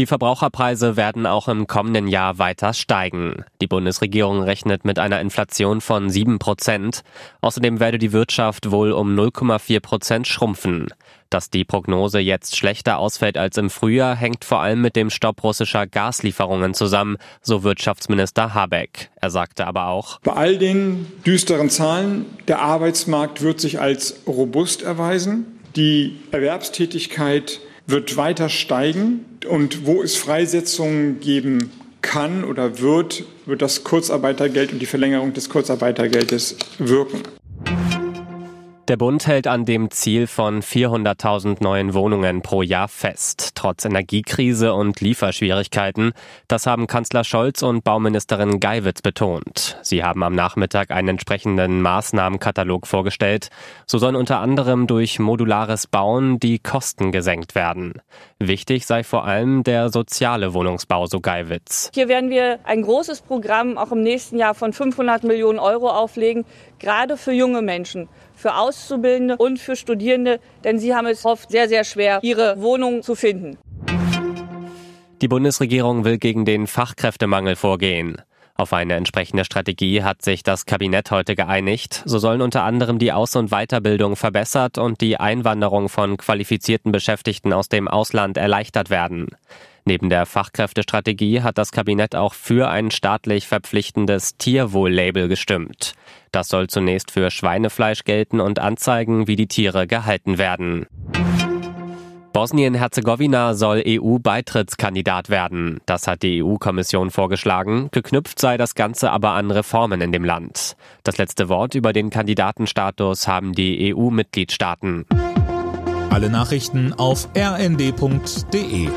Die Verbraucherpreise werden auch im kommenden Jahr weiter steigen. Die Bundesregierung rechnet mit einer Inflation von 7 Prozent. Außerdem werde die Wirtschaft wohl um 0,4 Prozent schrumpfen. Dass die Prognose jetzt schlechter ausfällt als im Frühjahr, hängt vor allem mit dem Stopp russischer Gaslieferungen zusammen, so Wirtschaftsminister Habeck. Er sagte aber auch, bei all den düsteren Zahlen, der Arbeitsmarkt wird sich als robust erweisen. Die Erwerbstätigkeit wird weiter steigen. Und wo es Freisetzungen geben kann oder wird, wird das Kurzarbeitergeld und die Verlängerung des Kurzarbeitergeldes wirken. Der Bund hält an dem Ziel von 400.000 neuen Wohnungen pro Jahr fest, trotz Energiekrise und Lieferschwierigkeiten. Das haben Kanzler Scholz und Bauministerin Geiwitz betont. Sie haben am Nachmittag einen entsprechenden Maßnahmenkatalog vorgestellt. So sollen unter anderem durch modulares Bauen die Kosten gesenkt werden. Wichtig sei vor allem der soziale Wohnungsbau, so Geiwitz. Hier werden wir ein großes Programm auch im nächsten Jahr von 500 Millionen Euro auflegen, gerade für junge Menschen für Auszubildende und für Studierende, denn sie haben es oft sehr, sehr schwer, ihre Wohnung zu finden. Die Bundesregierung will gegen den Fachkräftemangel vorgehen. Auf eine entsprechende Strategie hat sich das Kabinett heute geeinigt. So sollen unter anderem die Aus- und Weiterbildung verbessert und die Einwanderung von qualifizierten Beschäftigten aus dem Ausland erleichtert werden. Neben der Fachkräftestrategie hat das Kabinett auch für ein staatlich verpflichtendes Tierwohl-Label gestimmt. Das soll zunächst für Schweinefleisch gelten und anzeigen, wie die Tiere gehalten werden. Bosnien-Herzegowina soll EU-Beitrittskandidat werden. Das hat die EU-Kommission vorgeschlagen. Geknüpft sei das Ganze aber an Reformen in dem Land. Das letzte Wort über den Kandidatenstatus haben die EU-Mitgliedstaaten. Alle Nachrichten auf rnd.de